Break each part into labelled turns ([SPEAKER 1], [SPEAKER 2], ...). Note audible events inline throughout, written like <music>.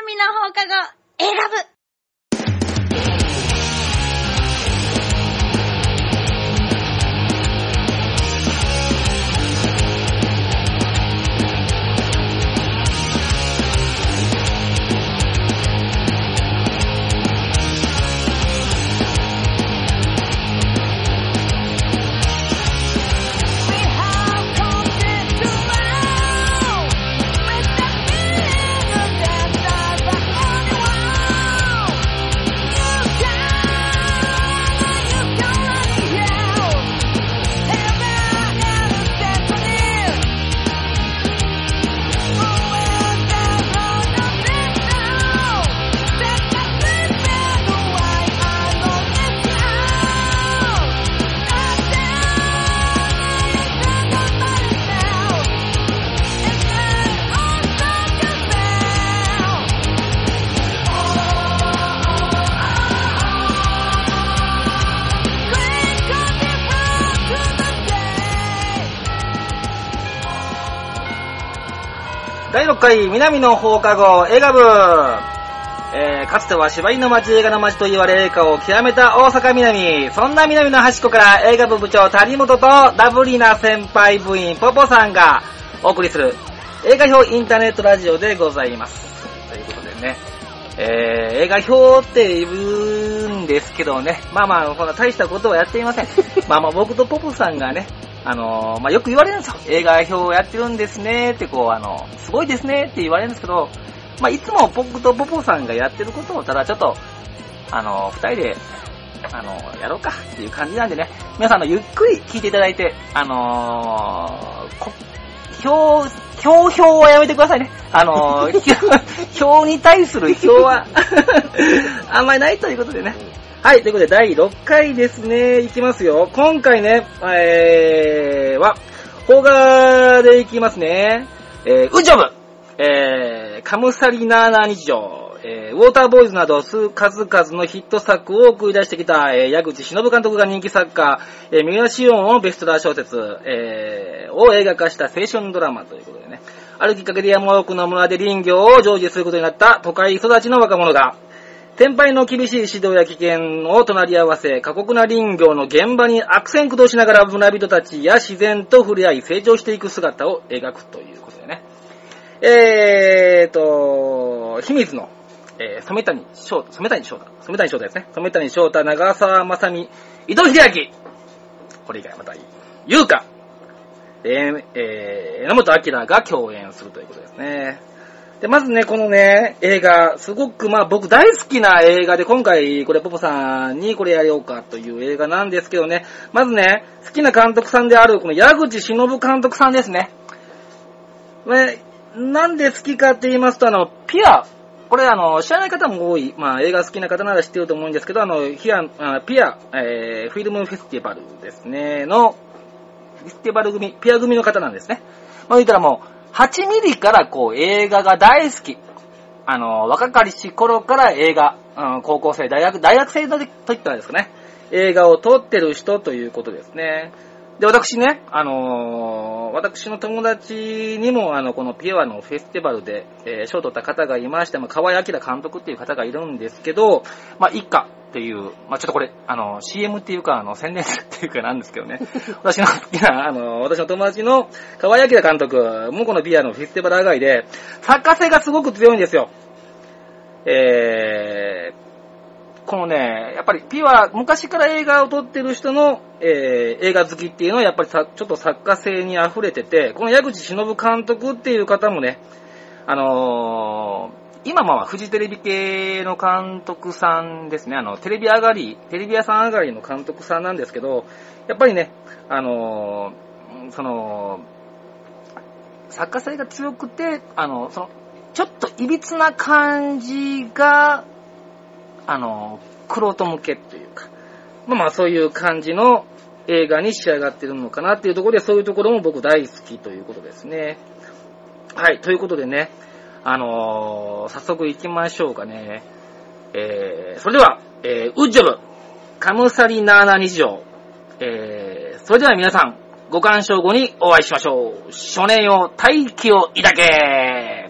[SPEAKER 1] 南の放課後、選ぶ。
[SPEAKER 2] 第6回南の放課後映画部、えー、かつては芝居の街映画の街と言われ映画を極めた大阪南。そんな南の端っこから映画部部長谷本とダブリな先輩部員ポポさんがお送りする映画表インターネットラジオでございます。ということでねえー、映画表って言うんですけどね、まあまあ、こんな大したことはやっていません。まあまあ、僕とポポさんがね、あのーまあ、よく言われるんですよ。映画表をやってるんですねって、こう、あの、すごいですねって言われるんですけど、まあ、いつも僕とポポさんがやってることをただちょっと、あの、二人で、あの、やろうかっていう感じなんでね、皆さんあの、ゆっくり聞いていただいて、あのーこ表、表表はやめてくださいね。あのー、<laughs> 表に対する表は、<laughs> あんまりないということでね。はい、ということで第6回ですね。いきますよ。今回ね、えー、は、邦画でいきますね。えー、ウジョブえー、カムサリナーナ日常、えー、ウォーターボーイズなど数々のヒット作を送り出してきた、えー、矢口忍監督が人気作家、えー、三浦紫音のベストラー小説、えー、を映画化した青春ドラマということでね。あるきっかけで山奥の村で林業を成就することになった都会育ちの若者が、先輩の厳しい指導や危険を隣り合わせ、過酷な林業の現場に悪戦苦闘しながら村人たちや自然と触れ合い成長していく姿を描くということでね。えーと、秘密の、えー、染谷翔太、染谷翔太、染谷翔太ですね。染谷翔太、長澤まさみ、伊藤秀明。これ以外またいい。優香。えー、えー、榎本明が共演するということですね。で、まずね、このね、映画、すごく、まあ僕大好きな映画で、今回、これポポさんにこれやろうかという映画なんですけどね、まずね、好きな監督さんである、この矢口忍監督さんですね。ね、なんで好きかって言いますと、あの、ピア、これあの、知らない方も多い、まあ映画好きな方なら知ってると思うんですけど、あの、ヒア、ピア、えー、フィルムフェスティバルですね、の、フェスティバル組、ピア組の方なんですね。まあ言ったらもう、8ミリからこう映画が大好き。あの、若かりし頃から映画、うん、高校生、大学、大学生の時といったらですかね、映画を撮ってる人ということですね。で、私ね、あのー私の友達にも、あの、このピュアのフェスティバルで、えー賞を取った方がいまして、まあ、河合明監督っていう方がいるんですけど、まあ、一家っていう、まあ、ちょっとこれ、あの、CM っていうか、あの、宣伝っていうかなんですけどね、<laughs> 私の好きな、あの、私の友達の河合明監督もこのピュアのフェスティバル上がりで、作家性がすごく強いんですよ。えー、このね、やっぱりピュア、昔から映画を撮ってる人の、えー映画好きっていうのはやっぱりさちょっと作家性に溢れてて、この矢口忍監督っていう方もね、あのー今まあフジテレビ系の監督さんですね、あの、テレビ上がり、テレビ屋さん上がりの監督さんなんですけど、やっぱりね、あのーその、作家性が強くて、あの、その、ちょっと歪な感じが、あの、黒人向けというか、まあまあそういう感じの映画に仕上がってるのかなっていうところで、そういうところも僕大好きということですね。はい、ということでね、あのー早速行きましょうかね。えー、それでは、えー、ウッジョブ、カムサリナーナ日常、えー、それでは皆さん、ご鑑賞後にお会いしましょう。少年よ、大気を抱け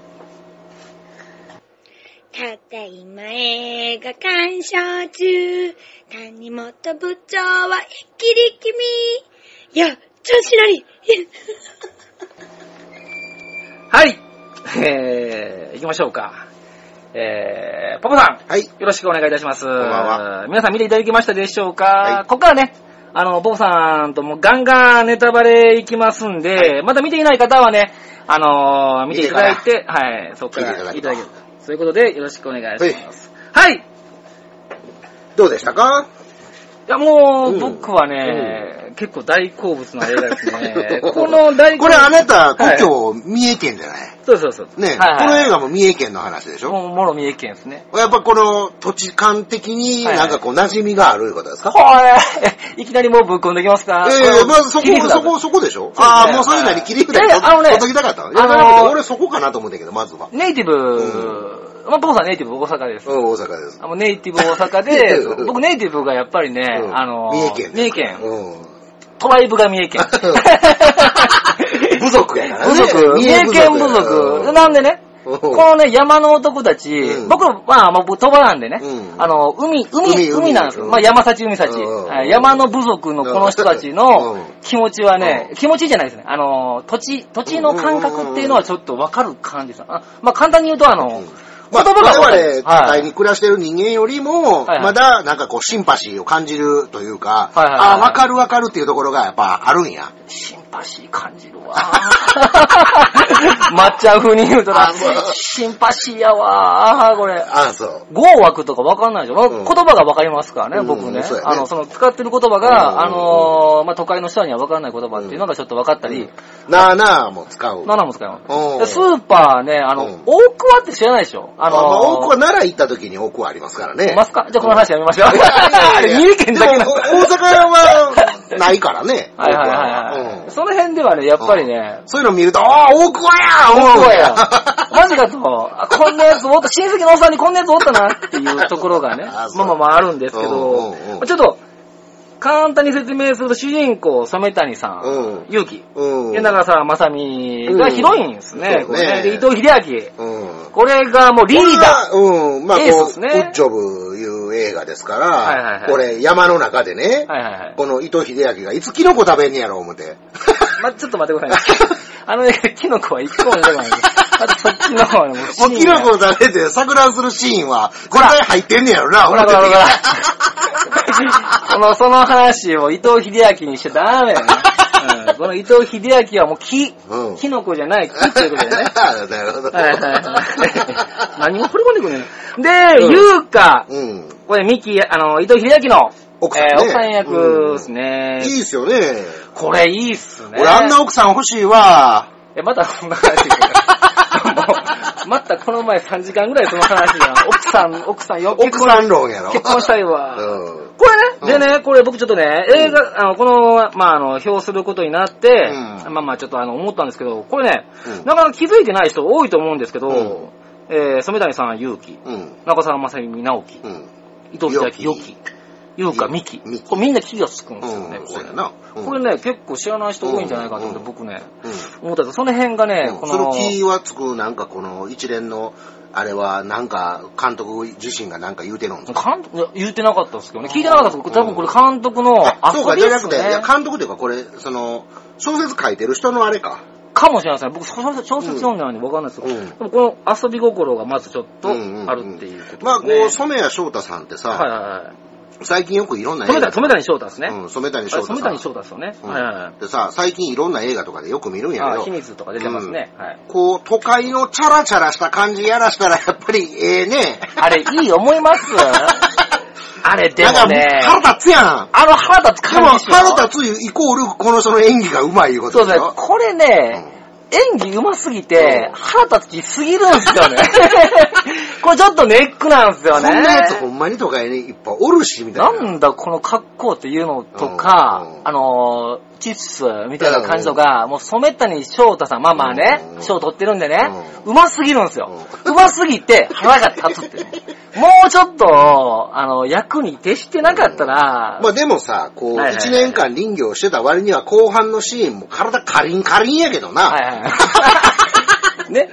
[SPEAKER 1] たった今映画鑑賞中。谷本部長は一気に君。いや、調子乗り。
[SPEAKER 2] はい。えー、行きましょうか。えー、パパさん。
[SPEAKER 3] はい。
[SPEAKER 2] よろしくお願いいたします。こん
[SPEAKER 3] ばんは
[SPEAKER 2] 皆さん見ていただきましたでしょうか、
[SPEAKER 3] はい
[SPEAKER 2] ここからね、あの、ボブさんともうガンガンネタバレいきますんで、まだ見ていない方はね、あのー見ていただいて、はい、そこから
[SPEAKER 3] 聞いていただくと
[SPEAKER 2] いただける。そういうことで、よろしくお願いします。はい。い。
[SPEAKER 3] どうでしたか？
[SPEAKER 2] や、もう、
[SPEAKER 3] うん。
[SPEAKER 2] 僕はね、結構大好物な映画ですね。<laughs> この大好物。
[SPEAKER 3] これあなた、故
[SPEAKER 2] はい。
[SPEAKER 3] 郷、三重県じゃない？
[SPEAKER 2] そうそうそう。
[SPEAKER 3] ね、
[SPEAKER 2] はいはい。
[SPEAKER 3] この映画も三重県の話でしょ？
[SPEAKER 2] もう、もろ三重県ですね。
[SPEAKER 3] やっぱこの土地感的に
[SPEAKER 2] はいは
[SPEAKER 3] ないんかこう馴染みがあるいうことですか、
[SPEAKER 2] これ、<laughs> いきなりもうぶっ込んできますか？
[SPEAKER 3] ええまずそこそこ、そこでしょ？
[SPEAKER 2] ね。
[SPEAKER 3] ああ、もうそれなり切り札
[SPEAKER 2] い。やいやあのね
[SPEAKER 3] 取っときたかったの俺そこかなと思ったけど、まずは。
[SPEAKER 2] ネイティブ、まあ、僕さんネイティブ大阪です。
[SPEAKER 3] うん、大阪です。
[SPEAKER 2] あのネイティブ大阪で、<laughs> 僕ネイティブがやっぱりね、
[SPEAKER 3] うん
[SPEAKER 2] あの、
[SPEAKER 3] 三重県。
[SPEAKER 2] 三重県。
[SPEAKER 3] うん。
[SPEAKER 2] トライブが三重県。<laughs>
[SPEAKER 3] 部族やからね。
[SPEAKER 2] 部族。三重県部族。なんでね、
[SPEAKER 3] うん
[SPEAKER 2] このね、山の男たち、
[SPEAKER 3] うん
[SPEAKER 2] 僕ら、まあ、僕、鳥羽なんでね、
[SPEAKER 3] うん
[SPEAKER 2] あの、海、海、
[SPEAKER 3] 海
[SPEAKER 2] 海なんですよ。
[SPEAKER 3] うん
[SPEAKER 2] まあ、山幸海幸、
[SPEAKER 3] うん
[SPEAKER 2] はい山の部族のこの人たち
[SPEAKER 3] う
[SPEAKER 2] の
[SPEAKER 3] ん
[SPEAKER 2] 気持ちはね、
[SPEAKER 3] うん
[SPEAKER 2] 気持ちじゃないですね。あの、土地、土地の感覚っていうのはちょっとわかる感じです。あまあ、簡単に言うと、あの、
[SPEAKER 3] うんまあ、
[SPEAKER 2] 言葉が
[SPEAKER 3] 我々、都会に暮らしてる人間よりも、まだ、なんかこう、シンパシーを感じるというか、
[SPEAKER 2] はいはいはい
[SPEAKER 3] ああ、わかるわかるっていうところがやっぱあるんや。
[SPEAKER 2] シンパシー感じるわ。<laughs> 抹茶風に言うとなシンパシーやわ。これ。
[SPEAKER 3] ああ、そう。
[SPEAKER 2] 語枠とかわかんないでしょ、
[SPEAKER 3] うん
[SPEAKER 2] 言葉がわかりますからね、
[SPEAKER 3] うん
[SPEAKER 2] 僕ね。
[SPEAKER 3] そうやね
[SPEAKER 2] あの、その使ってる言葉
[SPEAKER 3] うん
[SPEAKER 2] が、あのーまあ、都会の人にはわかんない言葉っていうのがちょっとわかったり、
[SPEAKER 3] なあなあも使う。
[SPEAKER 2] 何なんも使います。
[SPEAKER 3] うん
[SPEAKER 2] でスーパーね、あの、
[SPEAKER 3] うん
[SPEAKER 2] 大桑って知らないでしょ？あ
[SPEAKER 3] あ
[SPEAKER 2] のー、
[SPEAKER 3] まあ多くは奈良行った時に多くはありますからね。
[SPEAKER 2] いますかじゃあこの話やめましょう。三重県だけ。
[SPEAKER 3] 大阪はないからね。
[SPEAKER 2] はいはいはいはい。
[SPEAKER 3] うん
[SPEAKER 2] その辺ではね、やっぱりね、
[SPEAKER 3] そういうの見ると、ああ、大桑や
[SPEAKER 2] 大桑や。
[SPEAKER 3] 思う。<laughs>
[SPEAKER 2] マジかと、あこんなやつおった、親戚のおっさんにこんなやつおったなっていうところがね <laughs>
[SPEAKER 3] あ、そう。
[SPEAKER 2] まあまあまああるんですけど
[SPEAKER 3] うんうんうん、
[SPEAKER 2] ちょっと、簡単に説明すると主人公、染谷さん
[SPEAKER 3] うん、
[SPEAKER 2] ゆうき、
[SPEAKER 3] うん。
[SPEAKER 2] 柳長澤まさみがヒロインですね。
[SPEAKER 3] うん
[SPEAKER 2] これね
[SPEAKER 3] そうね
[SPEAKER 2] で伊藤秀明。
[SPEAKER 3] うん。
[SPEAKER 2] これがもうリーダー。
[SPEAKER 3] ー。うん。まあ、こう、ウッジョブいう映画ですから、
[SPEAKER 2] はいはいはい
[SPEAKER 3] これ山の中でね、
[SPEAKER 2] はいはいはい。
[SPEAKER 3] この伊藤秀明がいつキノコ食べんねやろ、思って。<laughs>
[SPEAKER 2] ま、ちょっと待ってくださいね。あのね、キノコは一個も出てこないんです。あとそっちの方はね、もう
[SPEAKER 3] もうキノコを食べて錯乱するシーンは、これ入ってんねやろな、
[SPEAKER 2] ほらほらほらその、その話を伊藤秀明にしちゃダメだよね。<laughs> うんこの伊藤秀明はもう木、
[SPEAKER 3] うん
[SPEAKER 2] キノコじゃない木ということでね。<laughs>
[SPEAKER 3] なるほど。
[SPEAKER 2] はいはいはい。何を掘り込んでくるので、
[SPEAKER 3] うん
[SPEAKER 2] ゆうか、
[SPEAKER 3] うん。
[SPEAKER 2] これミキ、あの、伊藤秀明の
[SPEAKER 3] 奥さんね
[SPEAKER 2] えー奥さん役ですね。
[SPEAKER 3] いいっすよね。
[SPEAKER 2] これいいっすね。
[SPEAKER 3] 俺あんな奥さん欲しいわ。
[SPEAKER 2] え、またこんな話 <laughs> またこの前3時間ぐらいその話が、奥さん、奥さんよ、
[SPEAKER 3] 奥さん論やろ。
[SPEAKER 2] 結婚したいわ。
[SPEAKER 3] うん。
[SPEAKER 2] これね、でね、これ僕ちょっとね、映画、あの、この、まあ、あの、表することになって、
[SPEAKER 3] うん
[SPEAKER 2] まあまあちょっとあの、思ったんですけど、これね、
[SPEAKER 3] うん
[SPEAKER 2] なかなか気づいてない人多いと思うんですけど、
[SPEAKER 3] うん
[SPEAKER 2] えー、染谷さん、勇気、
[SPEAKER 3] うん。
[SPEAKER 2] 中澤まさみ、直樹、
[SPEAKER 3] うん。
[SPEAKER 2] 伊藤秀明、
[SPEAKER 3] よき
[SPEAKER 2] よき、優香、みき。
[SPEAKER 3] みき
[SPEAKER 2] これみんな気がつくんですよね、
[SPEAKER 3] うん
[SPEAKER 2] これ
[SPEAKER 3] そうん
[SPEAKER 2] これね、結構知らない人多いんじゃないかと思って、
[SPEAKER 3] うん
[SPEAKER 2] 僕ね、
[SPEAKER 3] うん。
[SPEAKER 2] 思ったんですその辺がね、
[SPEAKER 3] うん
[SPEAKER 2] この、
[SPEAKER 3] その気はつく、なんかこの一連の、あれは、なんか、監督自身がなんか言うてるんですか？
[SPEAKER 2] 監督言ってなかったですけどね。聞いてなかったですけど、多分これ監督の
[SPEAKER 3] あ、そうか、じゃなくて、いや、
[SPEAKER 2] ね。
[SPEAKER 3] 監督というか、これ、その、小説書いてる人のあれか。
[SPEAKER 2] かもしれません。僕、小説読んでないんでわかんないですけど、
[SPEAKER 3] うん
[SPEAKER 2] でもこの遊び心がまずちょっとあ
[SPEAKER 3] うんうんうん
[SPEAKER 2] るっていうことですね。
[SPEAKER 3] まあ、こう、染谷翔太さんってさ、
[SPEAKER 2] はいはいはい。
[SPEAKER 3] 最近よくいろんな
[SPEAKER 2] 染谷、染谷翔太ですね。
[SPEAKER 3] うん、染谷
[SPEAKER 2] あ
[SPEAKER 3] 翔太さん。
[SPEAKER 2] 染谷翔太ですよね。
[SPEAKER 3] うん
[SPEAKER 2] はいはいはい。
[SPEAKER 3] でさ、最近いろんな映画とかでよく見るんやけど
[SPEAKER 2] あ秘、密とか出てますね。はい。
[SPEAKER 3] こう、都会のチャラチャラした感じやらしたら、やっぱりええね。
[SPEAKER 2] あれ、いい思います <laughs> あれ、で
[SPEAKER 3] なんか腹立つやん。
[SPEAKER 2] あの腹立つ
[SPEAKER 3] でも、
[SPEAKER 2] 感じでしょ
[SPEAKER 3] 腹立つイコール、この人の演技がうまいいうこ
[SPEAKER 2] そうですね
[SPEAKER 3] とでしょ。。
[SPEAKER 2] これね、演技上手すぎて
[SPEAKER 3] う、ん
[SPEAKER 2] 腹立つ気すぎるんですよね。<laughs> これちょっとネックなんですよね。
[SPEAKER 3] そんなやつほんまに都会にいっぱいおるし、みたいな。
[SPEAKER 2] なんだこの格好っていうのとか、
[SPEAKER 3] うん
[SPEAKER 2] あのー、チッスみたいな感じとか、もう染谷翔太さん、まあまあね
[SPEAKER 3] う、ん
[SPEAKER 2] 賞取ってるんでね、うますぎるんですよ。うますぎて腹が立つってね。<laughs> もうちょっと、あの、役に徹してなかったら、
[SPEAKER 3] まあでもさ、こう、
[SPEAKER 2] はいはいはい
[SPEAKER 3] 一年間林業してた割には後半のシーンも体カリンカリンやけどな。
[SPEAKER 2] はいはいはい。ね。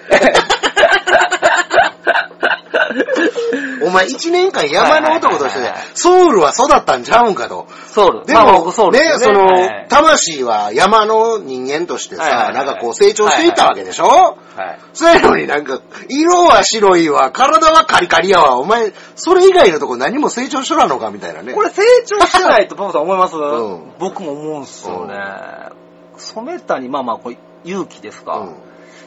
[SPEAKER 3] 前1年間山の男としてソウルは育ったんちゃうんかと。
[SPEAKER 2] ソウル。
[SPEAKER 3] で
[SPEAKER 2] まあ
[SPEAKER 3] も、
[SPEAKER 2] 僕ソウル
[SPEAKER 3] ね、
[SPEAKER 2] です
[SPEAKER 3] その
[SPEAKER 2] はい、
[SPEAKER 3] 魂は山の人間としてさ、
[SPEAKER 2] はいはいはい
[SPEAKER 3] なんかこう成長していったわけでしょ？
[SPEAKER 2] はい。
[SPEAKER 3] そういうのになんか、色は白いわ、体はカリカリやわ、お前、それ以外のとこ何も成長しとらんのかみたいなね。
[SPEAKER 2] これ成長してないと、パパさん思います、<laughs>
[SPEAKER 3] ん
[SPEAKER 2] 僕も思うんすよね。染谷、まあまあ、これ勇気ですか、
[SPEAKER 3] うん。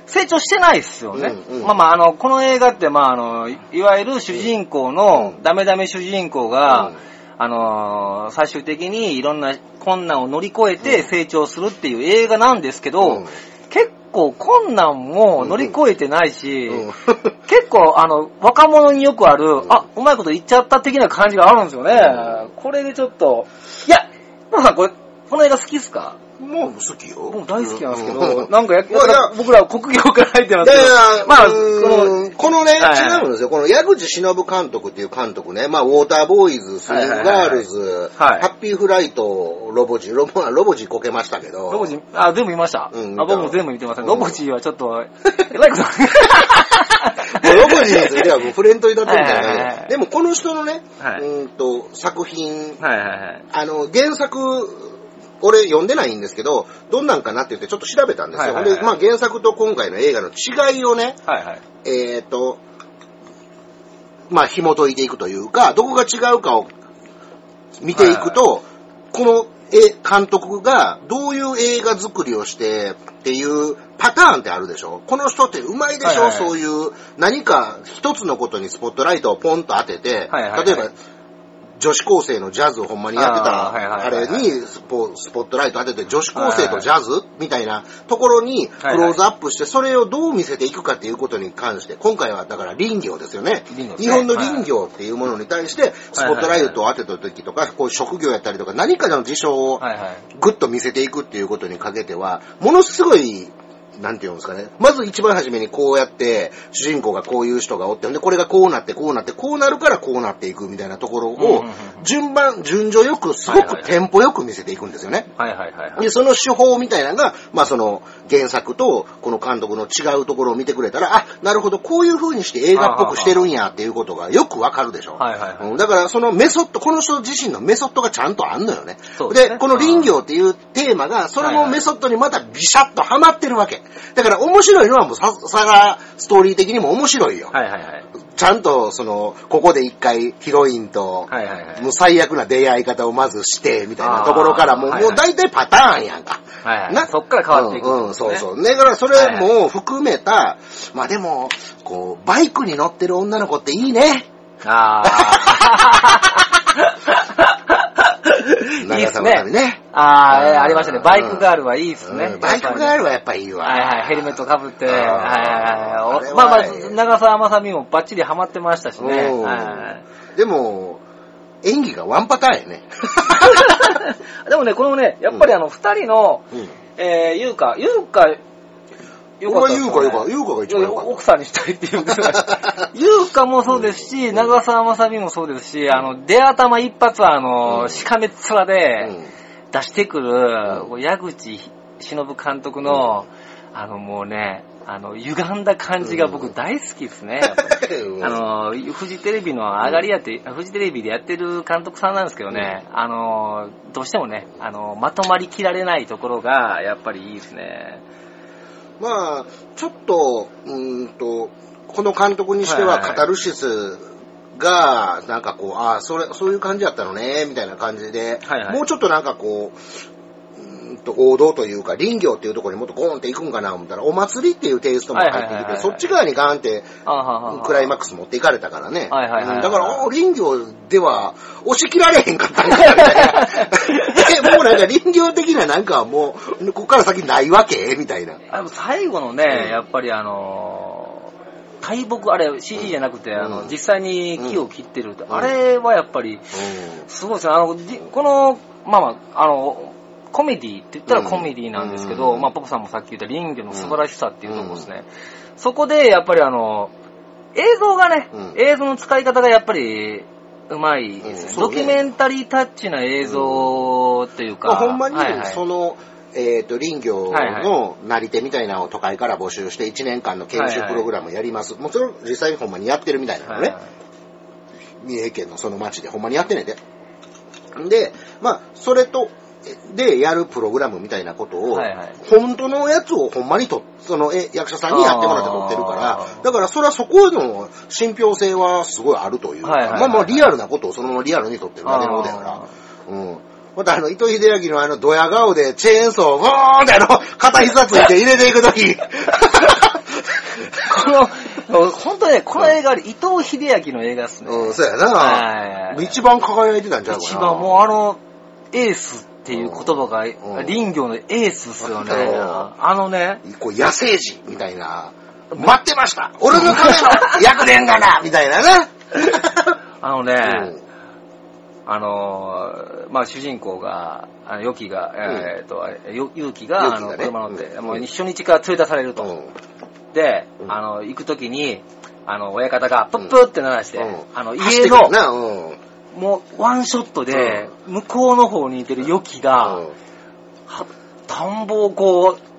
[SPEAKER 2] 成長してないっすよね。
[SPEAKER 3] うんうん。
[SPEAKER 2] まあまあ、あの、この映画って、まああの、いいわゆる主人公の、
[SPEAKER 3] うん。
[SPEAKER 2] ダメダメ主人公が、
[SPEAKER 3] うん。
[SPEAKER 2] あのー最終的にいろんな困難を乗り越えて成長するっていう映画なんですけど、
[SPEAKER 3] うん。
[SPEAKER 2] 結構困難も乗り越えてないし、
[SPEAKER 3] うん。
[SPEAKER 2] 結構あの、若者によくある、あ、うまいこと言っちゃった的な感じがあるんですよね。これでちょっと、いや、パパさんこれ、この映画好きっすか？
[SPEAKER 3] もう好きよ。
[SPEAKER 2] 僕大好きなんですけ
[SPEAKER 3] う
[SPEAKER 2] ど、なんかや、僕ら国業から入ってますけど、まあ、
[SPEAKER 3] う
[SPEAKER 2] こ
[SPEAKER 3] ーん
[SPEAKER 2] の、
[SPEAKER 3] ね、違うんですよ。この矢口忍監督っていう監督ね、まあ、ウォーターボーイズ、スリングガールズ、
[SPEAKER 2] はい
[SPEAKER 3] ハッピーフライト、ロボジ、ロボ、ロボジこけましたけど。
[SPEAKER 2] ロボジ、あ、全部見ました。
[SPEAKER 3] うん
[SPEAKER 2] あ僕も全部見てません。
[SPEAKER 3] うん
[SPEAKER 2] ロボジはちょっと、えらいこと。<laughs>
[SPEAKER 3] もうロボジについてはもうフレンドになってるみたいな
[SPEAKER 2] はいはいはいはい
[SPEAKER 3] 感じで。でもこの人のね、
[SPEAKER 2] はいう
[SPEAKER 3] ーんと、作品。あの、原作、俺読んでないんですけど、どんなんかなって言ってちょっと調べたんですよ。
[SPEAKER 2] はいはいはい
[SPEAKER 3] で、まあ原作と今回の映画の違いをね、
[SPEAKER 2] はいはい。
[SPEAKER 3] えっ、と、まあ紐解いていくというか、どこが違うかを見ていくと、このえ監督がどういう映画作りをしてっていうパターンってあるでしょ。この人ってうまいでしょ、
[SPEAKER 2] はいはい。
[SPEAKER 3] そういう何か一つのことにスポットライトをポンと当てて、
[SPEAKER 2] はいはいはい。
[SPEAKER 3] 例えば女子高生のジャズをほんまにやってた
[SPEAKER 2] あ
[SPEAKER 3] れにスポスポットライト当てて女子高生とジャズみたいなところにクローズアップしてそれをどう見せていくかっていうことに関して今回はだから林業ですよね。日本の林業っていうものに対してスポットライトを当てた時とかこう職業やったりとか何かの事象を。グッと見せていくっていうことにかけてはものすごいなんていうんですかね。まず一番初めにこうやって、主人公がこういう人がおって、んで、これがこうなって、こうなって、こうなるからこうなっていくみたいなところを順番、順序よく、すごくテンポよく見せていくんですよね。
[SPEAKER 2] はいはいはいはい。
[SPEAKER 3] で、その手法みたいなのが、まあその原作とこの監督の違うところを見てくれたら、あ、なるほど、こういう風にして映画っぽくしてるんやっていうことがよくわかるでしょ。
[SPEAKER 2] はいはいはい
[SPEAKER 3] うんだからそのメソッド、この人自身のメソッドがちゃんとあんのよね。
[SPEAKER 2] そうですね
[SPEAKER 3] この林業っていうテーマが、それのメソッドにまたビシャッとハマってるわけ。だから面白いのはもうさ、さが、ストーリー的にも面白いよ。
[SPEAKER 2] はいはいはい。
[SPEAKER 3] ちゃんと、その、ここで一回ヒロインと、
[SPEAKER 2] はいはいはい。
[SPEAKER 3] もう最悪な出会い方をまずして、みたいなところから、もう、もう大体パターンやんか。
[SPEAKER 2] はいはい
[SPEAKER 3] な？
[SPEAKER 2] そっから変わっていく
[SPEAKER 3] うん、うん、そうそう。だからそれも含めた、まあでも、こう、バイクに乗ってる女の子っていいね。
[SPEAKER 2] あー。<laughs> いい
[SPEAKER 3] 長さみね。
[SPEAKER 2] あー、えー
[SPEAKER 3] うん
[SPEAKER 2] ありましたね。バイクガールはいいっすね。
[SPEAKER 3] うんバイクガールはやっぱいいわ。
[SPEAKER 2] はいはい、ヘルメットかぶって、はいはい
[SPEAKER 3] あ
[SPEAKER 2] はいまあまあ、長澤まさみもバッチリハマってましたしね。
[SPEAKER 3] でも、演技がワンパターンやね。<laughs>
[SPEAKER 2] でもね、このね、やっぱりあの、二人の、
[SPEAKER 3] うん。
[SPEAKER 2] えー、ゆうか、ゆうか、よ
[SPEAKER 3] 俺は
[SPEAKER 2] です
[SPEAKER 3] 優香、優香、優香が一番
[SPEAKER 2] 奥さんにしたいっていう。ゆうかもそうですし、長澤まさみもそうですし、あの、出頭一発はあの、
[SPEAKER 3] うん
[SPEAKER 2] しかめっ面
[SPEAKER 3] た。
[SPEAKER 2] で
[SPEAKER 3] うん
[SPEAKER 2] 出してくる、こう矢口忍監督の、あのもうね、あの、歪んだ感じが僕大好きですね。<laughs>
[SPEAKER 3] うん
[SPEAKER 2] あの、フジテレビの上がりやって、フジテレビでやってる監督さんなんですけどね、あの、どうしてもね、あの、まとまりきられないところが、やっぱりいいですね。
[SPEAKER 3] まあ、ちょっと、うーんと、この監督にしてはカタルシスが、なんかこう、ああ、それ、そういう感じだったのね、みたいな感じで、
[SPEAKER 2] はいはい
[SPEAKER 3] もうちょっとなんかこう、うーんと王道というか、林業っていうところにもっとゴーンっていくんかな思ったら、お祭りっていうテイストも入ってきて、そっち側にガーンって、クライマックス持っていかれたからね。
[SPEAKER 2] はいはいはいはい
[SPEAKER 3] うんだから、お林業では押し切られへんかったんかみたいな。<laughs> え、もうなんか林業的ななんかもう、ここから先ないわけみたいな。
[SPEAKER 2] あでも最後のね、
[SPEAKER 3] うん
[SPEAKER 2] やっぱりあのー大木、あれ CG じゃなくて、あの、
[SPEAKER 3] うん
[SPEAKER 2] 実際に木を切ってるって、
[SPEAKER 3] ん。
[SPEAKER 2] あれはやっぱり、すごいですね。あの、じこの、まあまあ、あの、コメディって言ったらコメディなんですけど、
[SPEAKER 3] うん。
[SPEAKER 2] まあ、ポポさんもさっき言った林業の素晴らしさっていうところですね。そこで、やっぱりあの、映像がね、
[SPEAKER 3] うん。
[SPEAKER 2] 映像の使い方がやっぱり、うまいですね、ドキュメンタリータッチな映像っていうか、
[SPEAKER 3] まあ、ほんまに
[SPEAKER 2] はいはい、
[SPEAKER 3] その、えっ、と、林業のなり手みたいなのを都会から募集して1年間の研修プログラムやります。もちろん実際にほんまにやってるみたいなのね。三重県のその町でほんまにやってんねんで。で、まあ、それと、で、やるプログラムみたいなことを、
[SPEAKER 2] はいはい
[SPEAKER 3] 本当のやつをほんまにと、そのえ役者さんにやってもらって撮ってるからだからそれはそこの信憑性はすごいあるというか、
[SPEAKER 2] はいはいはい
[SPEAKER 3] まあまあリアルなことをそのままリアルに撮ってるだけのことやから、うん。またあの、糸井秀明のあの、ドヤ顔でチェーンソーをゴーンってあの、片膝ついて入れていくとき、
[SPEAKER 2] この、本当ね、この映画、伊藤秀明の映画っすね。
[SPEAKER 3] うん、そうや
[SPEAKER 2] はい
[SPEAKER 3] な。一番輝いてたんちゃうかな。
[SPEAKER 2] 一番もうあの、エースっていう言葉が、
[SPEAKER 3] うん
[SPEAKER 2] 林業のエースっすよね。
[SPEAKER 3] うん
[SPEAKER 2] あのね、
[SPEAKER 3] こう野生児みたいな、待ってました俺のための役年がなみたいなな。<laughs>
[SPEAKER 2] あのね、
[SPEAKER 3] うん
[SPEAKER 2] あのー、まあ、主人公が、あの、ヨキが、えっ、と、よゆうきが、あの、車乗って、
[SPEAKER 3] うん。
[SPEAKER 2] もう初日から連れ出されると。
[SPEAKER 3] うん。
[SPEAKER 2] で、
[SPEAKER 3] うん。
[SPEAKER 2] あの、行くときに、あの、親方が、プップって鳴らして、
[SPEAKER 3] うん。
[SPEAKER 2] あの、家の。もう、ワンショットで、向こうの方にいてるヨキが、田んぼをこう、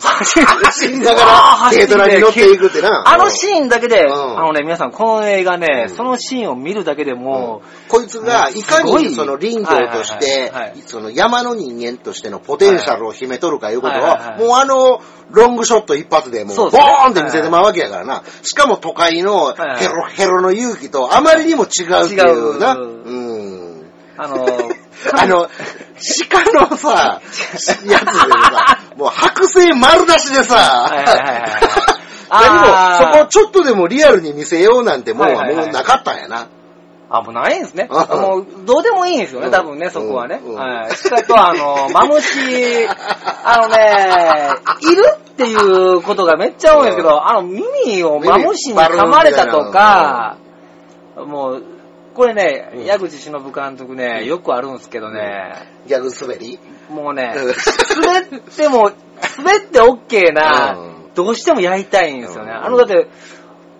[SPEAKER 2] 走
[SPEAKER 3] 走りながら軽トラに乗っていくってな。
[SPEAKER 2] あのシーンだけで、
[SPEAKER 3] うん。
[SPEAKER 2] あのね、皆さん、この映画ね、
[SPEAKER 3] うん。
[SPEAKER 2] そのシーンを見るだけでも、
[SPEAKER 3] こいつがいかにその林業とし
[SPEAKER 2] はい
[SPEAKER 3] てその山の人間としてのポテンシャルを秘めとるかいうことは、もうあの、ロングショット一発でもう、ボーンって見せてまうわけやからな。しかも都会のヘロヘロの勇気とあまりにも違うっていうな。
[SPEAKER 2] あの、
[SPEAKER 3] あの、鹿のさ、やつでさ、もう剥製丸出しでさ、
[SPEAKER 2] はいはいはいはい <laughs>
[SPEAKER 3] 何も、そこをちょっとでもリアルに見せようなんてもう、
[SPEAKER 2] は
[SPEAKER 3] もうなかったんやな。
[SPEAKER 2] あ、もうないんですね。
[SPEAKER 3] あ
[SPEAKER 2] もう、どうでもいいんですよね、
[SPEAKER 3] うん。
[SPEAKER 2] 多分ね、そこはね。
[SPEAKER 3] うん。
[SPEAKER 2] はい。しかと、あの、マムシ、<laughs> あのね、いるっていうことがめっちゃ多いんですけど、あの、耳をマムシに噛まれたとか、もう、これね、
[SPEAKER 3] うん。
[SPEAKER 2] 矢口忍監督ね、よくあるんですけどね、
[SPEAKER 3] ギャグ滑り？
[SPEAKER 2] もうね
[SPEAKER 3] うん、
[SPEAKER 2] 滑っても、滑って OK な
[SPEAKER 3] うん、
[SPEAKER 2] どうしてもやりたいんですよね。
[SPEAKER 3] うん。
[SPEAKER 2] あの、だって、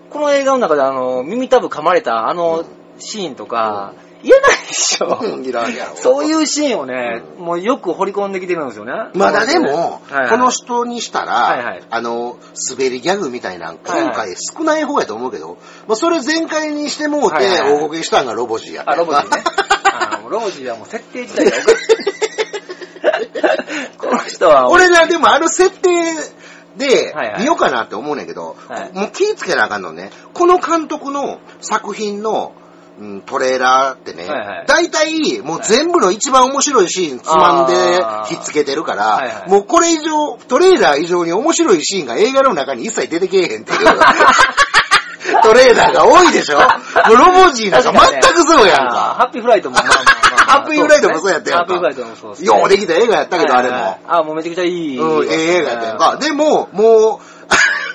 [SPEAKER 2] この映画の中であの、耳たぶ噛まれたあのシーンとか、言えないでしょ。
[SPEAKER 3] うんいらんやろ。
[SPEAKER 2] そういうシーンをね、
[SPEAKER 3] うん
[SPEAKER 2] もうよく掘り込んできてるんですよね。
[SPEAKER 3] まだでも、
[SPEAKER 2] はいはい
[SPEAKER 3] この人にしたら、
[SPEAKER 2] はいはい
[SPEAKER 3] あの、滑りギャグみたいなん、
[SPEAKER 2] はいはい
[SPEAKER 3] 今回少ない方やと思うけど、まあ、それ全開にしてもうて、
[SPEAKER 2] はいはいはい
[SPEAKER 3] 大ごけしたんがロボジーやった
[SPEAKER 2] あ、ロボジーね。あもうロボジーはもう設定自体がおかしい。<laughs> この人は、
[SPEAKER 3] 俺な、でもあの設定で
[SPEAKER 2] はいはい
[SPEAKER 3] 見ようかなって思うねんけど、
[SPEAKER 2] はい
[SPEAKER 3] もう気ぃつけなあかんのね。この監督の作品の、うん、トレーラーってね、
[SPEAKER 2] はいはい
[SPEAKER 3] 大体もう全部の一番面白いシーンつまんでひっつけてるから、
[SPEAKER 2] はいはい
[SPEAKER 3] もうこれ以上、トレーラー以上に面白いシーンが映画の中に一切出てけえへんっていう。<laughs> トレーラーが多いでしょ？もうロボジーなんか全くそうやん
[SPEAKER 2] あー
[SPEAKER 3] か。
[SPEAKER 2] ハッピーフライトもまあまあまあまあ
[SPEAKER 3] ハッピーフライトもそうやったやんか
[SPEAKER 2] ハッピーフライトもそうね
[SPEAKER 3] ようできた映画やったけど、あれも。
[SPEAKER 2] あ、もうめちゃくちゃいい。
[SPEAKER 3] うん、ええ映画やったやんか。でも、もう、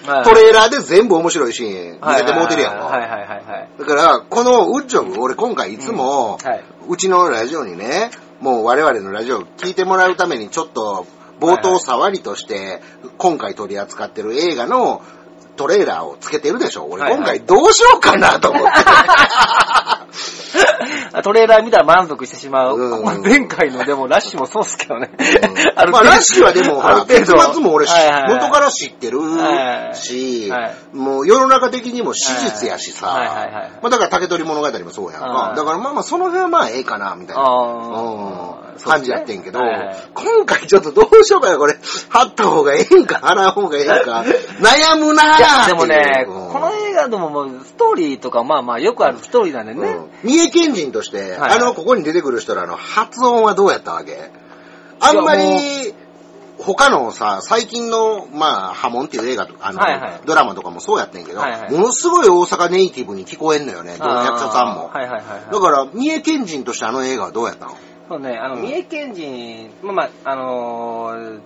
[SPEAKER 2] はい
[SPEAKER 3] トレーラーで全部面白いシーン見せてもうてるやんか。
[SPEAKER 2] はいはいはいはい。
[SPEAKER 3] だから、このウッジョブ、俺今回いつも、
[SPEAKER 2] はい。
[SPEAKER 3] うちのラジオにね、もう我々のラジオ聞いてもらうためにちょっと冒頭触りとして、今回取り扱ってる映画のトレーラーをつけてるでしょ俺
[SPEAKER 2] はいはい
[SPEAKER 3] 今回どうしようかなと思って。<laughs> <laughs>
[SPEAKER 2] トレーラー見たら満足してしまう。
[SPEAKER 3] うん。
[SPEAKER 2] まあ前回のでもラッシュもそうっすけどね。ある
[SPEAKER 3] まあ、ラッシュはでも、
[SPEAKER 2] ある程度。
[SPEAKER 3] 結末も俺し、
[SPEAKER 2] はいはいはい。
[SPEAKER 3] 元から知ってる
[SPEAKER 2] はい
[SPEAKER 3] し、
[SPEAKER 2] はい。
[SPEAKER 3] もう世の中的にも史実やしさ、
[SPEAKER 2] はいはいはい。はい
[SPEAKER 3] まあだから竹取物語もそうやんか。
[SPEAKER 2] はい
[SPEAKER 3] だからまあまあその辺はまあええかな、みたいな。感じやってんけど、
[SPEAKER 2] はいはい。
[SPEAKER 3] 今回ちょっとどうしようかな、これ。貼った方がええんか、払う方がええんか、<laughs> 悩むなぁ
[SPEAKER 2] でもね、
[SPEAKER 3] うん。
[SPEAKER 2] この映画でももう、ストーリーとか、まあまあ、よくあるストーリーなんでね。
[SPEAKER 3] うん。三重県人として、
[SPEAKER 2] はい。
[SPEAKER 3] あの、ここに出てくる人らの発音はどうやったわけ？あんまり、他のさ、最近の、まあ、波紋っていう映画とか、あの、
[SPEAKER 2] はいはい。
[SPEAKER 3] ドラマとかもそうやってんけど、
[SPEAKER 2] はいはい。
[SPEAKER 3] ものすごい大阪ネイティブに聞こえんのよね、どの役者さんも。
[SPEAKER 2] はいはいはいはい。
[SPEAKER 3] だから、三重県人としてあの映画はどうやったの？
[SPEAKER 2] そうね、あの、
[SPEAKER 3] うん
[SPEAKER 2] 三重県人、まあまあ、あのー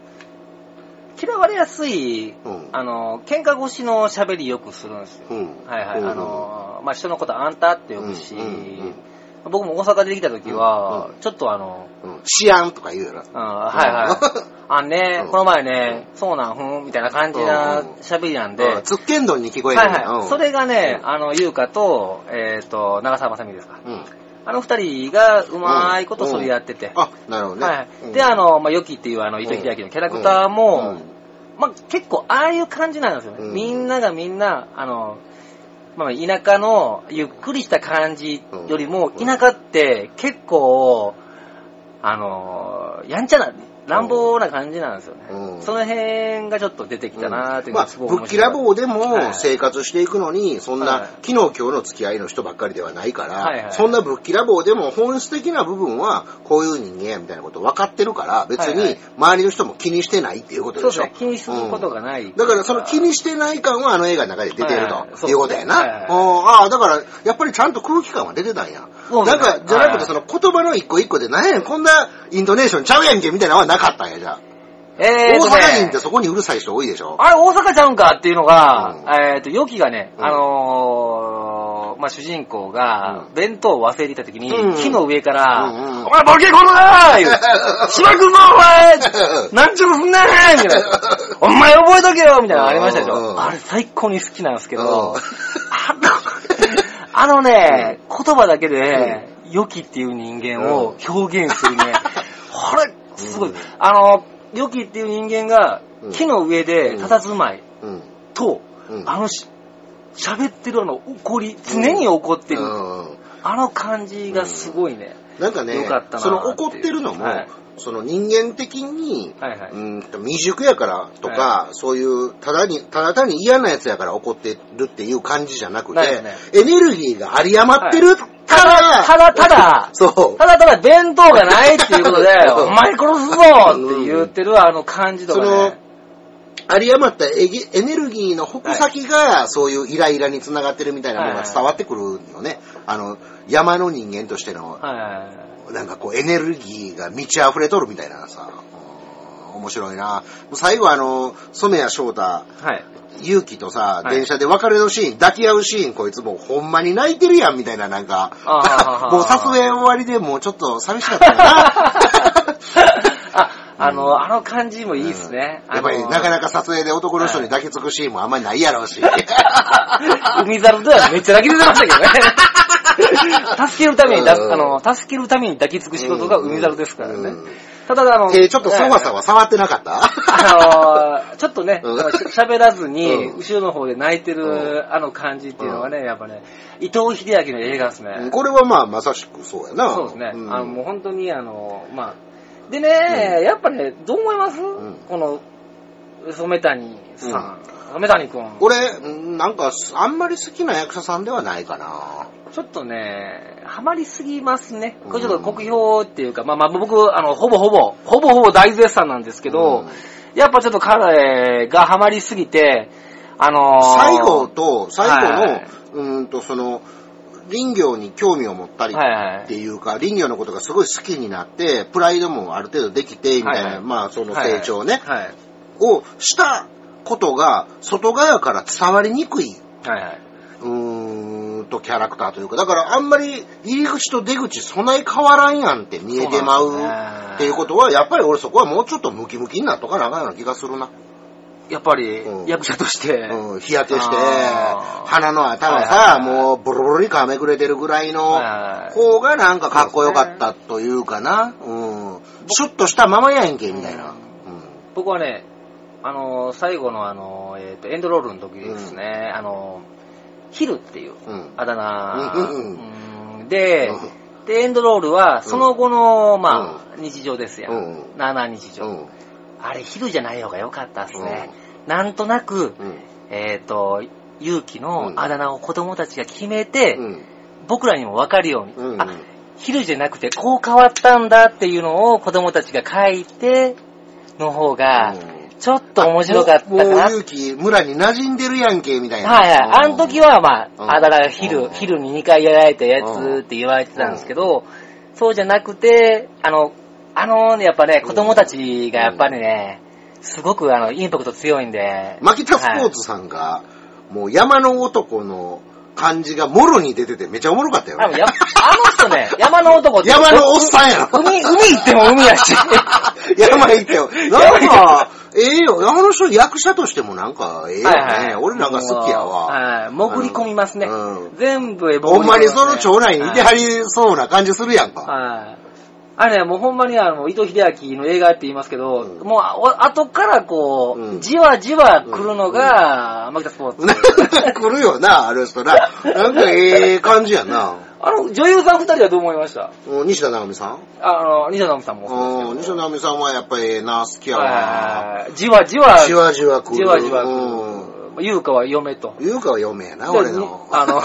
[SPEAKER 2] 嫌われやすい、
[SPEAKER 3] うん
[SPEAKER 2] あのー喧嘩越しの喋りよくするんですよ。
[SPEAKER 3] うん。
[SPEAKER 2] はいはい。
[SPEAKER 3] うん
[SPEAKER 2] あのーまあ、人のことあんたって呼ぶし、
[SPEAKER 3] うんうんうん
[SPEAKER 2] 僕も大阪で来た時は、
[SPEAKER 3] うん
[SPEAKER 2] ちょっとあの、
[SPEAKER 3] うん。とか言うよな。
[SPEAKER 2] うん、はいはい。<laughs> あんね、
[SPEAKER 3] うん
[SPEAKER 2] この前ね、そうなん、ふん、みたいな感じな
[SPEAKER 3] うん
[SPEAKER 2] 喋りなんで、
[SPEAKER 3] うんツッケンドンに聞こえる
[SPEAKER 2] はいはい。それがね、
[SPEAKER 3] うん
[SPEAKER 2] あの、優香と、えっ、と、長澤まさみですか。
[SPEAKER 3] うん。
[SPEAKER 2] あの二人がうまいことそれやってて。
[SPEAKER 3] あ、なるほどね。
[SPEAKER 2] はい。
[SPEAKER 3] うん
[SPEAKER 2] で、あ、の、まあ、ヨキっていうあの、糸井秀明のキャラクターも、
[SPEAKER 3] うん
[SPEAKER 2] まあ、結構ああいう感じなんですよね。
[SPEAKER 3] うん
[SPEAKER 2] みんながみんな、あの、まあ、田舎のゆっくりした感じよりも、
[SPEAKER 3] うん
[SPEAKER 2] 田舎って結構、あのーやんちゃな、乱暴な感じなんですよね。
[SPEAKER 3] うん。
[SPEAKER 2] その辺がちょっと出てきたなーっていう
[SPEAKER 3] まあ
[SPEAKER 2] のがすごい、面
[SPEAKER 3] ぶっきらぼうで
[SPEAKER 2] はい。
[SPEAKER 3] も生活していくのに、そん
[SPEAKER 2] は
[SPEAKER 3] ない。昨日今日の付き合いの人ばっかりではないから、
[SPEAKER 2] はいはい。
[SPEAKER 3] そんなぶっきらぼうでも本質的な部分はこういう人間やみたいなこと分かってるから、別に
[SPEAKER 2] はいはい。
[SPEAKER 3] 周りの人も気にしてないっていうことでしょ。
[SPEAKER 2] そうですね。気にすることがない。
[SPEAKER 3] だからその気にしてない感はあの映画の中で出てる
[SPEAKER 2] はいはい。
[SPEAKER 3] ということやな。
[SPEAKER 2] はいはい
[SPEAKER 3] うん。ああ、だからやっぱりちゃんと空気感は出てたんや。なんか、じゃなくて
[SPEAKER 2] はい
[SPEAKER 3] その言葉の一個一個で何やねん、こんなイントネーションちゃうやんけみたいなのはなかったんや、じゃあ。
[SPEAKER 2] えー
[SPEAKER 3] 大阪人ってそこにうるさい人多いでしょ？
[SPEAKER 2] あれ大阪ちゃうんかっていうのが、
[SPEAKER 3] うん。
[SPEAKER 2] えっ、と、ヨキがね、
[SPEAKER 3] うん。
[SPEAKER 2] あのーまあ、主人公が
[SPEAKER 3] う、
[SPEAKER 2] 弁当を忘れていた時に、
[SPEAKER 3] うん。
[SPEAKER 2] 木の上から、
[SPEAKER 3] うんうん。
[SPEAKER 2] お前ボケこのなーしば <laughs> くぞお前 <laughs> なんちゅうすんねーみたいな。<laughs> お前覚えとけよみたいなのありましたでしょ？あれ最高に好きなんですけど、
[SPEAKER 3] うん。
[SPEAKER 2] あの、あのね、言葉だけで、ヨキっていう人間を表現するね、すごい。
[SPEAKER 3] うん
[SPEAKER 2] あの、ヨキっていう人間が
[SPEAKER 3] うん。
[SPEAKER 2] 木の上で佇まい。
[SPEAKER 3] うん。
[SPEAKER 2] と、
[SPEAKER 3] うん。
[SPEAKER 2] あのし、喋ってるあの怒り、常に怒ってる、
[SPEAKER 3] うん。
[SPEAKER 2] あの感じがすごいね。
[SPEAKER 3] なんかね
[SPEAKER 2] よかった
[SPEAKER 3] その怒ってるのも、
[SPEAKER 2] はい
[SPEAKER 3] その人間的に、
[SPEAKER 2] はいはい。
[SPEAKER 3] うんと未熟やからとか、そういう、ただに、ただ単に嫌なやつやから怒ってるっていう感じじゃなくて、
[SPEAKER 2] ね
[SPEAKER 3] エネルギーが有り余ってるか
[SPEAKER 2] た
[SPEAKER 3] ら、
[SPEAKER 2] だ、ただただ、<laughs>
[SPEAKER 3] そう。
[SPEAKER 2] ただただ弁当がないっていうことで、<laughs>
[SPEAKER 3] うん
[SPEAKER 2] お前殺すぞって言ってるあの感じとか
[SPEAKER 3] その
[SPEAKER 2] ね。、
[SPEAKER 3] 有り余ったエネルギーの矛先が、そういうイライラにつながってるみたいなものが伝わってくるよね。あの、山の人間としての、
[SPEAKER 2] はいはいはい。
[SPEAKER 3] なんかこうエネルギーが満ち溢れとるみたいなさ、うん面白いな。最後あの、染谷翔太、
[SPEAKER 2] はい。
[SPEAKER 3] 勇気とさ、
[SPEAKER 2] はい
[SPEAKER 3] 電車で別れのシーン、抱き合うシーン、こいつもうほんまに泣いてるやんみたいななんか <laughs> もう撮影終わりでもうちょっと寂しかったよな。<laughs>
[SPEAKER 2] あ、あの、あの感じもいいですね。
[SPEAKER 3] やっぱりなかなか撮影で男の人に抱きつくシーンもあんまりないやろうし。<laughs>
[SPEAKER 2] 海猿ではめっちゃ泣き出てましたけどね。<laughs> 助けるためにあの、助けるために抱きつく仕事が海猿ですからね。
[SPEAKER 3] うん。
[SPEAKER 2] ただ、あの、
[SPEAKER 3] 手ちょっとそわそわ触ってなかった？
[SPEAKER 2] あのー <laughs> ちょっとね、喋らずに、
[SPEAKER 3] うん。
[SPEAKER 2] 後ろの方で泣いてる、あの感じっていうのはね、やっぱね、伊藤秀明の映画ですね。
[SPEAKER 3] これはまあまさしくそうやな。
[SPEAKER 2] そうですね。
[SPEAKER 3] ん。
[SPEAKER 2] あの、もう本当に、あの、まあ、でね、やっぱね、どう思います、
[SPEAKER 3] ん。
[SPEAKER 2] この、染谷さん。染谷くん。
[SPEAKER 3] 俺、うんなんか、あんまり好きな役者さんではないかな。
[SPEAKER 2] ちょっとね、ハマりすぎますね。これちょっと酷評っていうか、まあまあ僕、あの、ほぼほぼ、ほぼほぼ大絶賛なんですけど、
[SPEAKER 3] うん
[SPEAKER 2] やっぱちょっと彼がハマりすぎて、あのー
[SPEAKER 3] 最後と、最後の、
[SPEAKER 2] はいはいう
[SPEAKER 3] ーんと、その、林業に興味を持ったり
[SPEAKER 2] はいはい
[SPEAKER 3] っていうか、林業のことがすごい好きになって、プライドもある程度できて、みたいな、
[SPEAKER 2] はいはい
[SPEAKER 3] まあその成長ね、
[SPEAKER 2] はい。はい
[SPEAKER 3] をしたことが、外側から伝わりにくい、
[SPEAKER 2] はいはい。
[SPEAKER 3] うーんとキャラクターというか、だからあんまり入り口と出口そない変わらんやんって見えてまうっていうことは、やっぱり俺そこはもうちょっとムキムキになっとかなあかんような気がするな。
[SPEAKER 2] やっぱり
[SPEAKER 3] うん、
[SPEAKER 2] 役者として、
[SPEAKER 3] うん、日焼けして鼻の頭さ、
[SPEAKER 2] はい
[SPEAKER 3] もうボロボロにかめくれてるぐらいの
[SPEAKER 2] はい
[SPEAKER 3] 方がなんかかっこよかったというかな。うん。シュッとしたままやんけ、みたいな。
[SPEAKER 2] 僕はね、あのー最後のあのーえっ、と、エンドロールの時ですね、あのーヒルっていう
[SPEAKER 3] うん。うん。
[SPEAKER 2] あだ名、
[SPEAKER 3] うんうん
[SPEAKER 2] うんで、で、エンドロールは、その後の、まあ、日常ですよ。
[SPEAKER 3] うん
[SPEAKER 2] なあなあ日常。
[SPEAKER 3] うん。
[SPEAKER 2] あれ、ヒルじゃない方が良かったですね。なんとなく、
[SPEAKER 3] うん。
[SPEAKER 2] えっ、と、勇気の
[SPEAKER 3] うん
[SPEAKER 2] あだ名を子供たちが決めて、
[SPEAKER 3] うん。
[SPEAKER 2] 僕らにも分かるように、
[SPEAKER 3] うん。
[SPEAKER 2] あ、ヒルじゃなくてこう変わったんだっていうのを子供たちが書いて、の方が、ちょっと面白かったか
[SPEAKER 3] もうもう
[SPEAKER 2] な。
[SPEAKER 3] 勇気、村に馴染んでるやんけ、みたいな。
[SPEAKER 2] はいはい。あの時はまあ、
[SPEAKER 3] うん
[SPEAKER 2] あだ名ヒル、
[SPEAKER 3] うん
[SPEAKER 2] ヒルに2回やられたやつって言われてたんですけど、そうじゃなくて、あの、あのね、やっぱね、子供たちがやっぱりね、すごくあの、インパクト強いんで。
[SPEAKER 3] マキタスポーツさんが、もう山の男の感じがもろに出ててめちゃおもろかったよね。
[SPEAKER 2] あの人ね、<laughs> 山の男って。
[SPEAKER 3] 山のおっさんやろ。
[SPEAKER 2] 海、海行っても海やし。<laughs>
[SPEAKER 3] 山行ってよ。<laughs> なんか、ええよ。あの人役者としてもなんか、ええよね。俺なんか好きやわ。
[SPEAKER 2] はい。潜り込みますね。
[SPEAKER 3] うん
[SPEAKER 2] 全部へ潜り込みますね
[SPEAKER 3] ほんまにその町内にいてはりそうな感じするやんか。
[SPEAKER 2] はい。あれね、もうほんまにあの、伊藤秀明の映画って言いますけど、
[SPEAKER 3] うん
[SPEAKER 2] もうあ後からこう、
[SPEAKER 3] うん
[SPEAKER 2] じわじわ来るのが、マキタスポーツ。<laughs>
[SPEAKER 3] 来るよな、ある人な。なんかええ感じやな。
[SPEAKER 2] あの、女優さん二人はどう思いました？
[SPEAKER 3] うん西田直美さん？
[SPEAKER 2] あの、西田直美さんもそう
[SPEAKER 3] うん、
[SPEAKER 2] ですけ
[SPEAKER 3] 田直美さんはやっぱりええな、好きやわ。
[SPEAKER 2] はいじわじわ、
[SPEAKER 3] じわじわ来る。
[SPEAKER 2] じわじわ来
[SPEAKER 3] うん。
[SPEAKER 2] る。優香は嫁と。
[SPEAKER 3] ゆうかは嫁やな、俺の。
[SPEAKER 2] あの、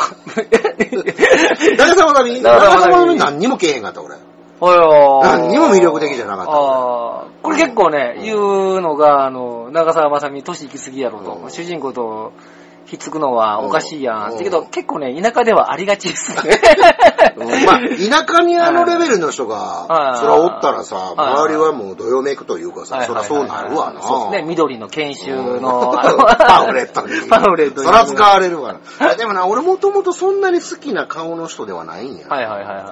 [SPEAKER 3] 長澤まさみ
[SPEAKER 2] 長澤まさみ
[SPEAKER 3] 長澤まさみ何にもけえへんかった、俺。
[SPEAKER 2] およー
[SPEAKER 3] 何にも魅力的じゃなかった
[SPEAKER 2] あーこれ結構ね、言うのが、あの、長澤まさみ、年行き過ぎやろと。
[SPEAKER 3] うん
[SPEAKER 2] 主人公と、ひっつくのはおかしいやん。
[SPEAKER 3] うん
[SPEAKER 2] だけど、結構ね、田舎ではありがちですね。<laughs>
[SPEAKER 3] うんまあ、田舎にあのレベルの人が、
[SPEAKER 2] はい
[SPEAKER 3] そらおったらさ、
[SPEAKER 2] はい
[SPEAKER 3] 周りはもうどよめくというかさ、
[SPEAKER 2] はい
[SPEAKER 3] そらそうなるわな。
[SPEAKER 2] そうですね、緑の研修
[SPEAKER 3] うん
[SPEAKER 2] の、<laughs>
[SPEAKER 3] パンフレットに。
[SPEAKER 2] パンフレットに。
[SPEAKER 3] そら使われるわな。あでもな、俺もともとそんなに好きな顔の人ではないんや。
[SPEAKER 2] はいはいはいはい。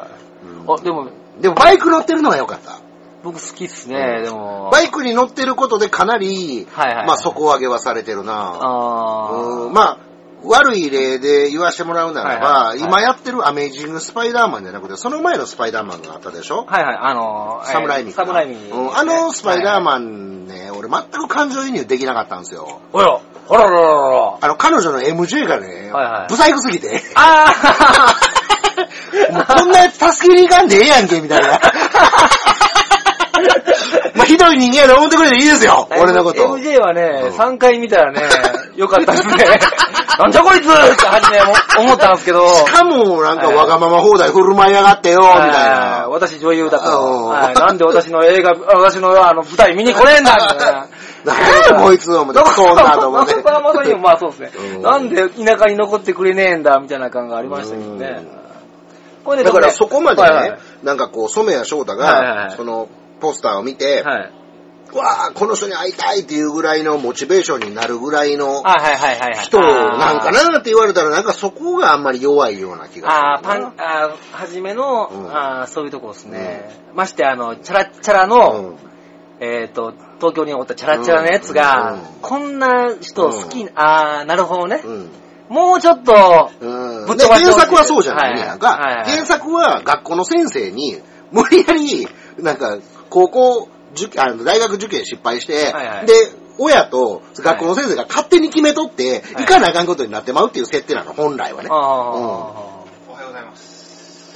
[SPEAKER 3] うん
[SPEAKER 2] あ、でも、
[SPEAKER 3] でもバイク乗ってるのが良かった。
[SPEAKER 2] 僕好きっすね、でも。
[SPEAKER 3] バイクに乗ってることでかなり、
[SPEAKER 2] はいはい
[SPEAKER 3] まあ底上げはされてるな。
[SPEAKER 2] あ
[SPEAKER 3] まあ、悪い例で言わせてもらうならば、
[SPEAKER 2] はいはいはい
[SPEAKER 3] 今やってるアメージングスパイダーマンじゃなくて、その前のスパイダーマンがあったでしょ？
[SPEAKER 2] はいはい、あのー、
[SPEAKER 3] サムライミか
[SPEAKER 2] サムライミ。
[SPEAKER 3] うんあのスパイダー
[SPEAKER 2] ン。
[SPEAKER 3] マンね、俺全く感情移入できなかったんですよ。
[SPEAKER 2] ほら、ほらほらほら。
[SPEAKER 3] あの、彼女の MJ がね、
[SPEAKER 2] はいはい
[SPEAKER 3] ブサイクすぎて、
[SPEAKER 2] あ <laughs>
[SPEAKER 3] もうこんなやつ助けに行かんでええやんけ、みたいな。まあ、ひどい人間やと思ってくれていいですよ、
[SPEAKER 2] ー
[SPEAKER 3] 俺のこと。
[SPEAKER 2] MJ はね、
[SPEAKER 3] うん
[SPEAKER 2] 3回見たらね、よかったですね。<laughs> なんじゃこいつって初め思ったんですけど。
[SPEAKER 3] しかも、なんかわがまま放題振る舞いやがってよ、みたい
[SPEAKER 2] はい
[SPEAKER 3] な。
[SPEAKER 2] 私女優だ
[SPEAKER 3] うん
[SPEAKER 2] と。はいなんで私の映画、私のあの舞台見に来れんだみたいな。
[SPEAKER 3] なんやこいつ、思って、そんなと思って。
[SPEAKER 2] まあまさにまあそうですね。
[SPEAKER 3] うん
[SPEAKER 2] なんで田舎に残ってくれねえんだみたいな感がありましたけどね。これね
[SPEAKER 3] だからそこまでね、なんかこう、染谷翔太が、
[SPEAKER 2] い
[SPEAKER 3] その、ポスターを見て、
[SPEAKER 2] はい。
[SPEAKER 3] わあこの人に会いたいっていうぐらいのモチベーションになるぐらいの。人なんかなって言われたら、なんかそこがあんまり弱いような気が
[SPEAKER 2] ああ、
[SPEAKER 3] するな。
[SPEAKER 2] パン、あーはじめの、
[SPEAKER 3] うん
[SPEAKER 2] あーそういうとこですね。まして、あの、チャラッチャラの、
[SPEAKER 3] うん
[SPEAKER 2] えっ、と、東京におったチャラッチャラのやつが、
[SPEAKER 3] うん
[SPEAKER 2] こんな人好き、ああ、なるほどね。
[SPEAKER 3] うん
[SPEAKER 2] もうちょっと、
[SPEAKER 3] うん
[SPEAKER 2] ぶ
[SPEAKER 3] 原作はそうじゃないね
[SPEAKER 2] はい
[SPEAKER 3] 原作は学校の先生に、無理やり、なんか、高校受験、あの大学受験失敗して、
[SPEAKER 2] はいはい
[SPEAKER 3] で、親と学校の先生が勝手に決めとって、
[SPEAKER 2] はい
[SPEAKER 3] 行かなあかんことになってまうっていう設定なの、本来はね。
[SPEAKER 2] ああ、
[SPEAKER 3] おはようございます。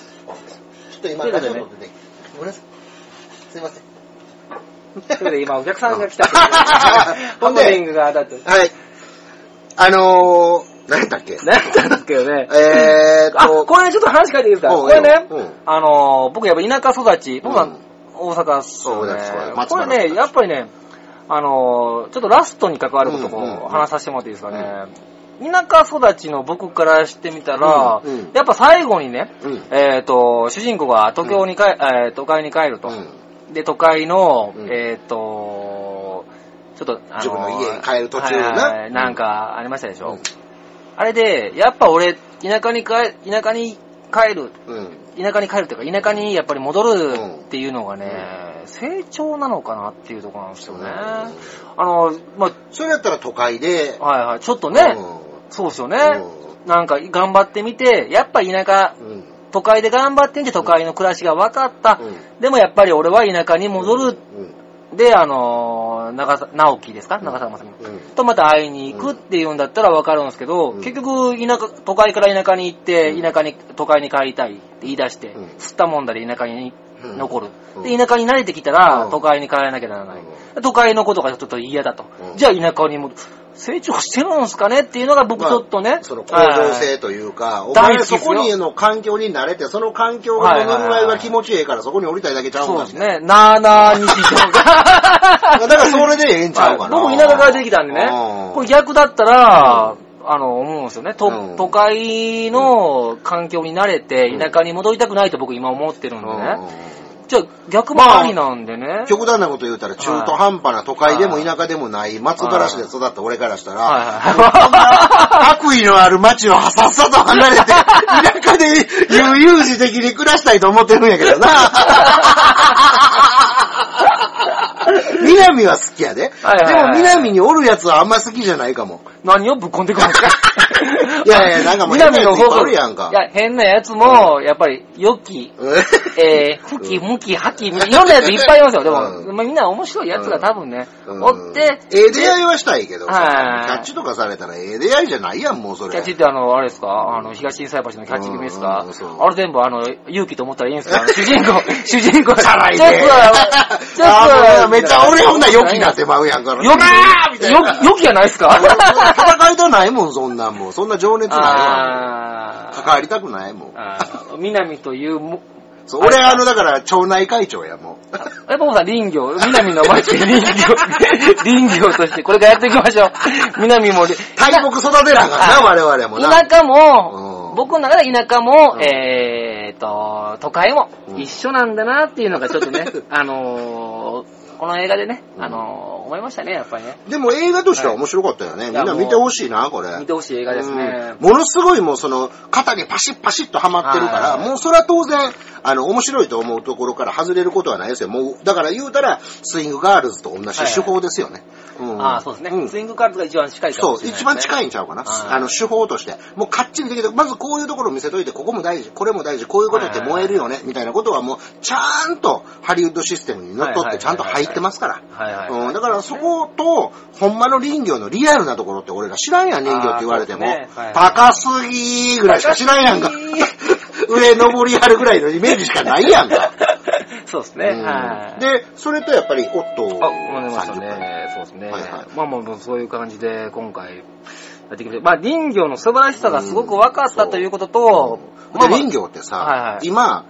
[SPEAKER 3] ちょっと今、ラジオ撮っててごめんなさい。すいません。
[SPEAKER 2] ということで今お客さんが来たっていうハ
[SPEAKER 3] ほんで <laughs>
[SPEAKER 2] プニングが当たって。
[SPEAKER 3] はい。あのー、何やったっけ？
[SPEAKER 2] なんだったんですけどね。あ、
[SPEAKER 3] えーっと、
[SPEAKER 2] これちょっと話変えていいですか？
[SPEAKER 3] うん
[SPEAKER 2] これね
[SPEAKER 3] うん、
[SPEAKER 2] あのー、僕やっぱ田舎育ち、僕は
[SPEAKER 3] うん
[SPEAKER 2] 大阪っすよ
[SPEAKER 3] そう
[SPEAKER 2] ねこれ
[SPEAKER 3] 原
[SPEAKER 2] ね、やっぱりね、あのー、ちょっとラストに関わること
[SPEAKER 3] うんうん。うん
[SPEAKER 2] を話させてもらっていいですかね。田舎育ちの僕からしてみたら
[SPEAKER 3] うんうん、
[SPEAKER 2] やっぱ最後にね、
[SPEAKER 3] うん。
[SPEAKER 2] えっと、主人公が東京に帰、えー都会に帰ると。
[SPEAKER 3] うん。
[SPEAKER 2] で、都会の、
[SPEAKER 3] うん。
[SPEAKER 2] えっ、と、ちょっと、あ
[SPEAKER 3] 自分の家に帰る途中な。
[SPEAKER 2] なんかありましたでしょ。
[SPEAKER 3] うん。
[SPEAKER 2] あれで、やっぱ俺、田舎に帰、田舎に帰る、
[SPEAKER 3] うん。
[SPEAKER 2] 田舎に帰るというか、田舎にやっぱり戻るっていうのがね、成長なのかなっていうところなんですよね。
[SPEAKER 3] うん
[SPEAKER 2] あの、ま
[SPEAKER 3] それやったら都会で、
[SPEAKER 2] あ、はいはい、ちょっとね、そうですよね。なんか頑張ってみて、やっぱ田舎。都会で頑張ってみて都会の暮らしが分かった。
[SPEAKER 3] うん
[SPEAKER 2] でもやっぱり俺は田舎に戻る
[SPEAKER 3] うん。
[SPEAKER 2] で、あのー、長さ、直樹ですか？長澤まさみ。
[SPEAKER 3] うん。
[SPEAKER 2] とまた会いに行くっていうんだったらわかるんですけど、
[SPEAKER 3] うん
[SPEAKER 2] 結局、田舎、都会から田舎に行って、
[SPEAKER 3] うん
[SPEAKER 2] 田舎に、都会に帰りたいって言い出して、
[SPEAKER 3] うん
[SPEAKER 2] 吸ったもんだで田舎に
[SPEAKER 3] うん
[SPEAKER 2] 残る。
[SPEAKER 3] うん
[SPEAKER 2] で、田舎に慣れてきたら、
[SPEAKER 3] うん
[SPEAKER 2] 都会に帰らなきゃならない。
[SPEAKER 3] う
[SPEAKER 2] 都会のことがちょっと嫌だと。
[SPEAKER 3] うん
[SPEAKER 2] じゃあ田舎にも、成長してるんですかねっていうのが僕ちょっとね、
[SPEAKER 3] その向上性というか、お前そこにの環境に慣れて、その環境のぬるまいが気持ちいいから、そこに降りたいだけちゃうんだ
[SPEAKER 2] そうですね。なーなー日常が。
[SPEAKER 3] だからそれでええんちゃうかな。
[SPEAKER 2] 僕田舎から出てきたんでね
[SPEAKER 3] うん、
[SPEAKER 2] これ逆だったら、あの、思うんですよね。と
[SPEAKER 3] うん
[SPEAKER 2] 都会の環境に慣れて、田舎に戻りたくないと僕今思ってるんでね。じゃあ逆もありなんでね。
[SPEAKER 3] 極端なこと言うたら、中途半端な都会でも田舎でもない松原市で育った俺からしたら、
[SPEAKER 2] はいは
[SPEAKER 3] 悪意のある街をさっさと離れて、田舎で悠々自適に暮らしたいと思ってるんやけどな。<laughs> 南は好きやで。
[SPEAKER 2] はいはいはい
[SPEAKER 3] でも南におるやつはあんま好きじゃないかも。
[SPEAKER 2] い。何をぶっ込んでくるんですか？<laughs>
[SPEAKER 3] いやいや、なんかもう
[SPEAKER 2] 南
[SPEAKER 3] なやついっぱいおるやんか。
[SPEAKER 2] い。や、変なやつも、やっぱり、良き、えー、ふき、むき、はき、いろんなやついっぱいいますよ。でも、
[SPEAKER 3] うん。
[SPEAKER 2] まあみんな面白いやつが多分ね、
[SPEAKER 3] うん。
[SPEAKER 2] おって、
[SPEAKER 3] ええ出会いはしたいけどさ、
[SPEAKER 2] はい。
[SPEAKER 3] キャッチとかされたらええ出会いじゃないやん、もうそれ。
[SPEAKER 2] キャッチってあの、あれですか？あの、東震災橋のキャッチ組ですか？
[SPEAKER 3] うん
[SPEAKER 2] あれ全部あの、勇気と思ったらいいんですか？主人公、<laughs> 主人公。
[SPEAKER 3] チャラい
[SPEAKER 2] ちょっとちょっと
[SPEAKER 3] めっちゃ俺ほんなら良きになってまうやんから。
[SPEAKER 2] よき、
[SPEAKER 3] みたいな
[SPEAKER 2] よ、よきやないですか
[SPEAKER 3] 戦いたないもん、そんなんもん。そんな情熱ないわ。関わりたくないもん。
[SPEAKER 2] 南というも、
[SPEAKER 3] そう俺、あの、だから、町内会長や、もう。
[SPEAKER 2] やっぱもうさ、林業、南の町で林業、林業として、これからやっていきましょう。南も、
[SPEAKER 3] 大木育てなあかんな、我々もな。
[SPEAKER 2] 田舎
[SPEAKER 3] うん
[SPEAKER 2] も、僕の中で田舎も、
[SPEAKER 3] うん
[SPEAKER 2] えーと、都会も
[SPEAKER 3] うん
[SPEAKER 2] 一緒なんだなっていうのがちょっとね、<laughs> あのー、この映画でね、あのー、思いましたね、やっぱりね。
[SPEAKER 3] でも映画としては面白かったよね。
[SPEAKER 2] い
[SPEAKER 3] みんな見てほしいな、これ。
[SPEAKER 2] 見てほしい映画ですね。
[SPEAKER 3] うんものすごいもうその、肩にパシッパシッとはまってるから、
[SPEAKER 2] はい
[SPEAKER 3] もうそれは当然、あの、面白いと思うところから外れることはないですよ。もう、だから言うたら、スイングガールズと同じ手法ですよね。うん
[SPEAKER 2] ああ、そうですね。
[SPEAKER 3] うん
[SPEAKER 2] スイングガールズが一番近いか
[SPEAKER 3] そう、
[SPEAKER 2] もしれない、
[SPEAKER 3] 一番近
[SPEAKER 2] い。
[SPEAKER 3] いんちゃうかな。
[SPEAKER 2] はい
[SPEAKER 3] あの、手法として。もうかっちりできて、まずこういうところを見せといて、ここも大事、これも大事、こういうことって燃えるよね、みたいなことはもう、ちゃんとハリウッドシステムにのっとってちゃんと入ってますから。
[SPEAKER 2] はいはい。
[SPEAKER 3] うん、だからそこと、ほんまの林業のリアルなところって俺ら知らんやん、林業って言われても。
[SPEAKER 2] あーそうですねはい
[SPEAKER 3] 高すぎーぐらいしか知らんやんか。上登りあるぐらいのイメージしかないやんか。<laughs>
[SPEAKER 2] そうですね。
[SPEAKER 3] うん
[SPEAKER 2] はい。
[SPEAKER 3] で、それとやっぱり、オット
[SPEAKER 2] あ、思いました
[SPEAKER 3] 30分。
[SPEAKER 2] ね。そうですね。
[SPEAKER 3] はいはい
[SPEAKER 2] まあまあもうそういう感じで今回やってきて、まあ林業の素晴らしさがすごく分かったということと、まあ
[SPEAKER 3] で、
[SPEAKER 2] まあ
[SPEAKER 3] 林業ってさ、
[SPEAKER 2] はいはい
[SPEAKER 3] 今、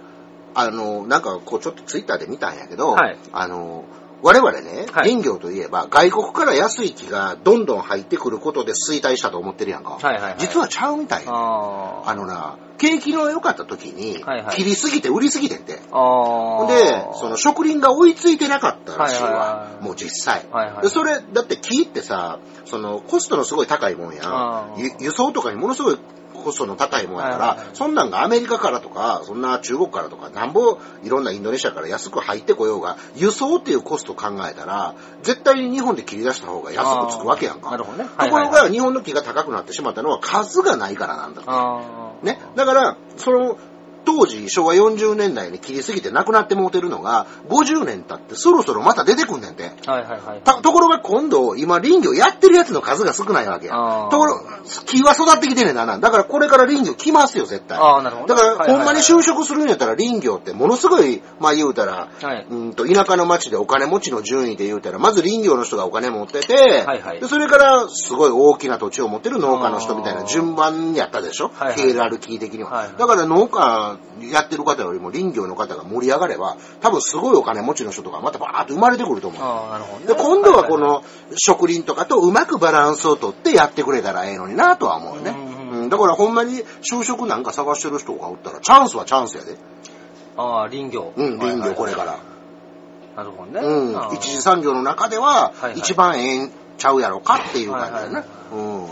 [SPEAKER 3] あの、なんかこうちょっとツイッターで見たんやけど、
[SPEAKER 2] はい
[SPEAKER 3] あの、我々ね、
[SPEAKER 2] はい。
[SPEAKER 3] 林業といえば外国から安い木がどんどん入ってくることで衰退したと思ってるやんか。
[SPEAKER 2] はいはいはい。
[SPEAKER 3] 実はちゃうみたいよ。
[SPEAKER 2] あー。
[SPEAKER 3] あのな、景気の良かった時に
[SPEAKER 2] はいはい、
[SPEAKER 3] 切りすぎて売りすぎてんて。ほんで、その植林が追いついてなかったらしい
[SPEAKER 2] はいはい
[SPEAKER 3] わ
[SPEAKER 2] は。い。
[SPEAKER 3] もう実際。
[SPEAKER 2] はいはい
[SPEAKER 3] でそれ、だって木ってさ、そのコストのすごい高いもんや。輸送とかにものすごいコストの高いもんやから、そんなんがアメリカからとか、そんな中国からとか、なんぼいろんなインドネシアから安く入ってこようが、輸送っていうコスト考えたら、絶対に日本で切り出した方が安くつくわけやんか。
[SPEAKER 2] なるほどね
[SPEAKER 3] ところが日本の木が高くなってしまったのは数がないからなんだと。ね。だから、その、当時、昭和40年代に切りすぎて亡くなってもうてるのが、50年経ってそろそろまた出てくんねんて。
[SPEAKER 2] はいはいはい。
[SPEAKER 3] たところが今度、今林業やってるやつの数が少ないわけやところ、木は育ってきてんねんなな。だからこれから林業来ますよ、絶対。
[SPEAKER 2] あーなるほど
[SPEAKER 3] だから、
[SPEAKER 2] はいはいはい
[SPEAKER 3] ほんまに就職するんやったら林業ってものすごい、まあ言うたら、
[SPEAKER 2] はい
[SPEAKER 3] うんと、田舎の町でお金持ちの順位で言うたら、まず林業の人がお金持ってて、
[SPEAKER 2] はいはい
[SPEAKER 3] でそれからすごい大きな土地を持ってる農家の人みたいな順番やったでしょ、
[SPEAKER 2] はいはい
[SPEAKER 3] ヒエラルキー的には。
[SPEAKER 2] はいはい
[SPEAKER 3] だから農家やってる方よりも林業の方が盛り上がれば、多分すごいお金持ちの人とかまたバーッと生まれてくると思う。
[SPEAKER 2] あー、なるほどね。
[SPEAKER 3] で、今度はこの植林とかとうまくバランスをとってやってくれたらええのになとは思うね。
[SPEAKER 2] うん
[SPEAKER 3] だからほんまに就職なんか探してる人がおったらチャンスはチャンスやで。
[SPEAKER 2] ああ、林業。
[SPEAKER 3] うん、林業これ
[SPEAKER 2] ら。
[SPEAKER 3] から。
[SPEAKER 2] なるほどね。
[SPEAKER 3] うん一次産業の中では一番ええんちゃうやろかっていう感じだよね。うん。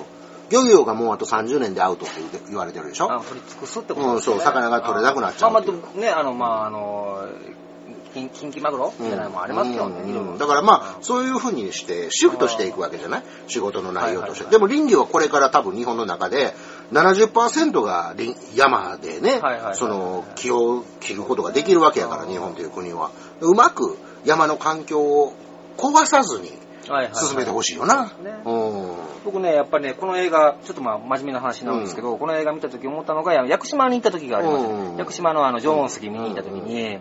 [SPEAKER 3] 漁業がもうあと30年でアウトって言われてるでしょ？
[SPEAKER 2] あ、取り尽くすってことですね。
[SPEAKER 3] うんそう魚が取れなくなっちゃう
[SPEAKER 2] まあまあ、ね、あの、まあ、あの、金金キマグロみたいなのもありますけどね、
[SPEAKER 3] うん。
[SPEAKER 2] いろいろ
[SPEAKER 3] だからまあ、そういうふうにして、シフトしていくわけじゃない？仕事の内容として。
[SPEAKER 2] はいはいはい。
[SPEAKER 3] でも林業はこれから多分日本の中で、70%が林山でね
[SPEAKER 2] はいはいはい、
[SPEAKER 3] その木を切ることができるわけやから、日本という国は。うまく山の環境を壊さずに
[SPEAKER 2] はいはいはい。
[SPEAKER 3] 進めてほしいよな。
[SPEAKER 2] そうですね。
[SPEAKER 3] うん。
[SPEAKER 2] 僕ね、やっぱりね、この映画、ちょっとまあ、真面目な話なんですけど、この映画見た時思ったのが、屋久島に行った時がありました。
[SPEAKER 3] うん。
[SPEAKER 2] 屋久島のあの、縄文杉見に。行った時に、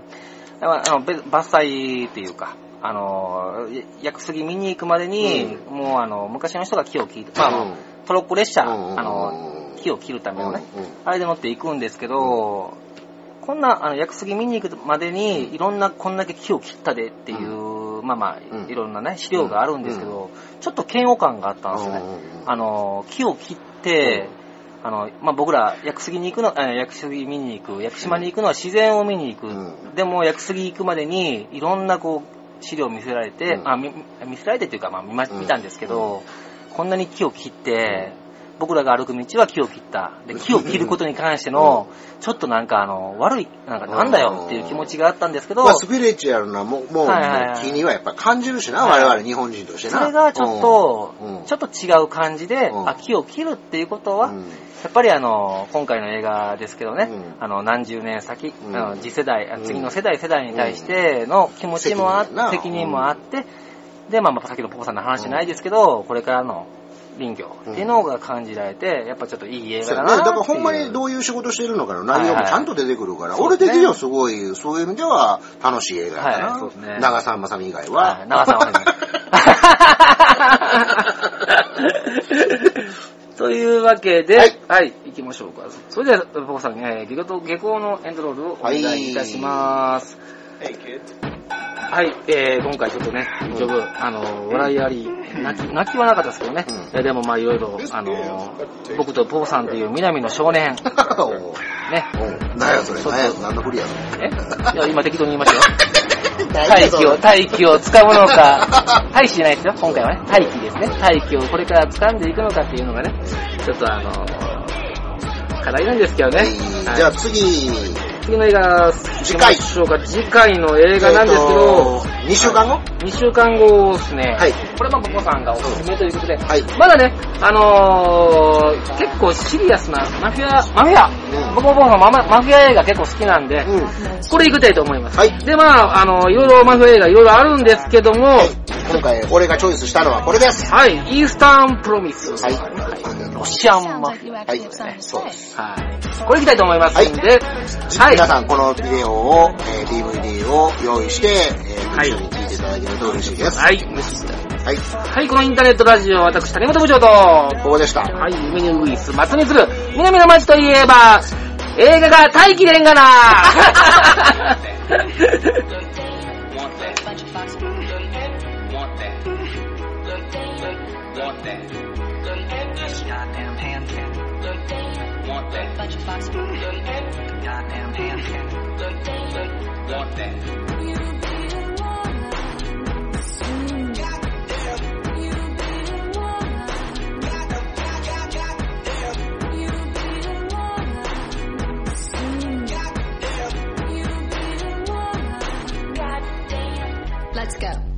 [SPEAKER 2] あの、べ伐採っていうか、あの、屋久杉見に行くまでに、もうあの、昔の人が木を切って、まあ
[SPEAKER 3] うん。
[SPEAKER 2] トロッコ列車、
[SPEAKER 3] うん
[SPEAKER 2] あの、木を切るためのね、
[SPEAKER 3] うんうん
[SPEAKER 2] あれで乗って行くんですけど、こんな、あの、屋久杉見に行くまでに、いろんな、こんだけ木を切ったでっていう、まあまあ、
[SPEAKER 3] うん。
[SPEAKER 2] いろんなね、資料があるんですけど、ちょっと嫌悪感があったんですよね。あの、木を切って、あの、まあ、僕ら、屋久杉に行くの、あ屋久杉見に行く、屋久島に行くのは自然を見に行く。
[SPEAKER 3] うん。
[SPEAKER 2] でも、屋久杉行くまでに、いろんなこう、資料を見せられて、
[SPEAKER 3] うん。
[SPEAKER 2] あ見見せられてっていうか、まあ見たんですけど、こんなに木を切って、僕らが歩く道は木を切った。で、木を切ることに関しての、ちょっとなんかあの、悪い、なんかなんだよっていう気持ちがあったんですけど、
[SPEAKER 3] まあ、スピリチュアルなももう、
[SPEAKER 2] はいはいはい。
[SPEAKER 3] 気にはやっぱ感じるしな、
[SPEAKER 2] はい。
[SPEAKER 3] 我々日本人としてな。
[SPEAKER 2] それがちょっと
[SPEAKER 3] うん、
[SPEAKER 2] ちょっと違う感じで、
[SPEAKER 3] うん。
[SPEAKER 2] あ、木を切るっていうことは、
[SPEAKER 3] うん。
[SPEAKER 2] やっぱりあの、今回の映画ですけどね、
[SPEAKER 3] うん。
[SPEAKER 2] あの、何十年先、
[SPEAKER 3] うん。
[SPEAKER 2] あの次世代、次の世代世代に対しての気持ちもあって、
[SPEAKER 3] 責任
[SPEAKER 2] もあって、で、まあ、まあ、さっきのポポさんの話じゃないですけど、これからの林業っていうのが感じられて、やっぱちょっといい映。画だなっていう。
[SPEAKER 3] だからほんまにどういう仕事してるのかの内容もちゃんと出てくるから、
[SPEAKER 2] はいはい
[SPEAKER 3] 俺的にはすごい、そういう意味では楽しい映画やな。
[SPEAKER 2] はいそうですね
[SPEAKER 3] 長澤まさみ以外
[SPEAKER 2] は
[SPEAKER 3] は。
[SPEAKER 2] い長さんはねというわけで、は
[SPEAKER 3] はいい、
[SPEAKER 2] 行きましょうか。それでは、ポポさん、えー、下校下校のエンドロールをお願いいたします。はい、えー、今回ちょっとね、ジョブ、あの、笑いあり、泣き、泣きはなかったですけどね、
[SPEAKER 3] うん。
[SPEAKER 2] えーでもまあいろいろ、あの、僕とポポさんという南の少年、<laughs> ね、
[SPEAKER 3] う。ん何やそれ、
[SPEAKER 2] ちょっと
[SPEAKER 3] 何や何の振りやそ
[SPEAKER 2] え？いや、今適当に言いましたよ。<laughs>
[SPEAKER 3] れ。
[SPEAKER 2] 大気を、大気を掴むのか、大気じゃないですよ、今回はね。大気ですね。大気をこれから掴んでいくのかっていうのがね、ちょっとあの課題なんですけどね。
[SPEAKER 3] はい。
[SPEAKER 2] はい。
[SPEAKER 3] じゃあ次、
[SPEAKER 2] 次の映画、
[SPEAKER 3] 次回。
[SPEAKER 2] 行きましょうか。次回の映画なんですけど、
[SPEAKER 3] 2週間後
[SPEAKER 2] ？2週間後ですね。
[SPEAKER 3] はい
[SPEAKER 2] これもポポさんがおすすめということで、
[SPEAKER 3] はい。
[SPEAKER 2] まだね、あのー、結構シリアスなマフィア、マフィア、
[SPEAKER 3] うん
[SPEAKER 2] 僕もポポさんマママフィア映画結構好きなんで、
[SPEAKER 3] うん。
[SPEAKER 2] これ行きたいと思います。
[SPEAKER 3] はい
[SPEAKER 2] で、まあ、あの、いろいろマフィア映画いろいろあるんですけども、
[SPEAKER 3] 今回俺がチョイスしたのはこれです。
[SPEAKER 2] はい、イースタンプロミス。
[SPEAKER 3] はい
[SPEAKER 2] ロシアンマフィ
[SPEAKER 3] はい。そうです。
[SPEAKER 2] ア。はい。これ行きたいと思いますんで、はい。
[SPEAKER 3] 皆さんこのビデオを、えー DVD を用意して、えー
[SPEAKER 2] はい
[SPEAKER 3] 聞いていただけると嬉しいです。
[SPEAKER 2] はい。
[SPEAKER 3] はい。
[SPEAKER 2] はい、このインターネットラジオ、私、谷本部長と、
[SPEAKER 3] ここでした。
[SPEAKER 2] はい、夢にウグイス、松にする、南の街といえば、映画が大気でんがな
[SPEAKER 4] bunch of
[SPEAKER 5] Let's go.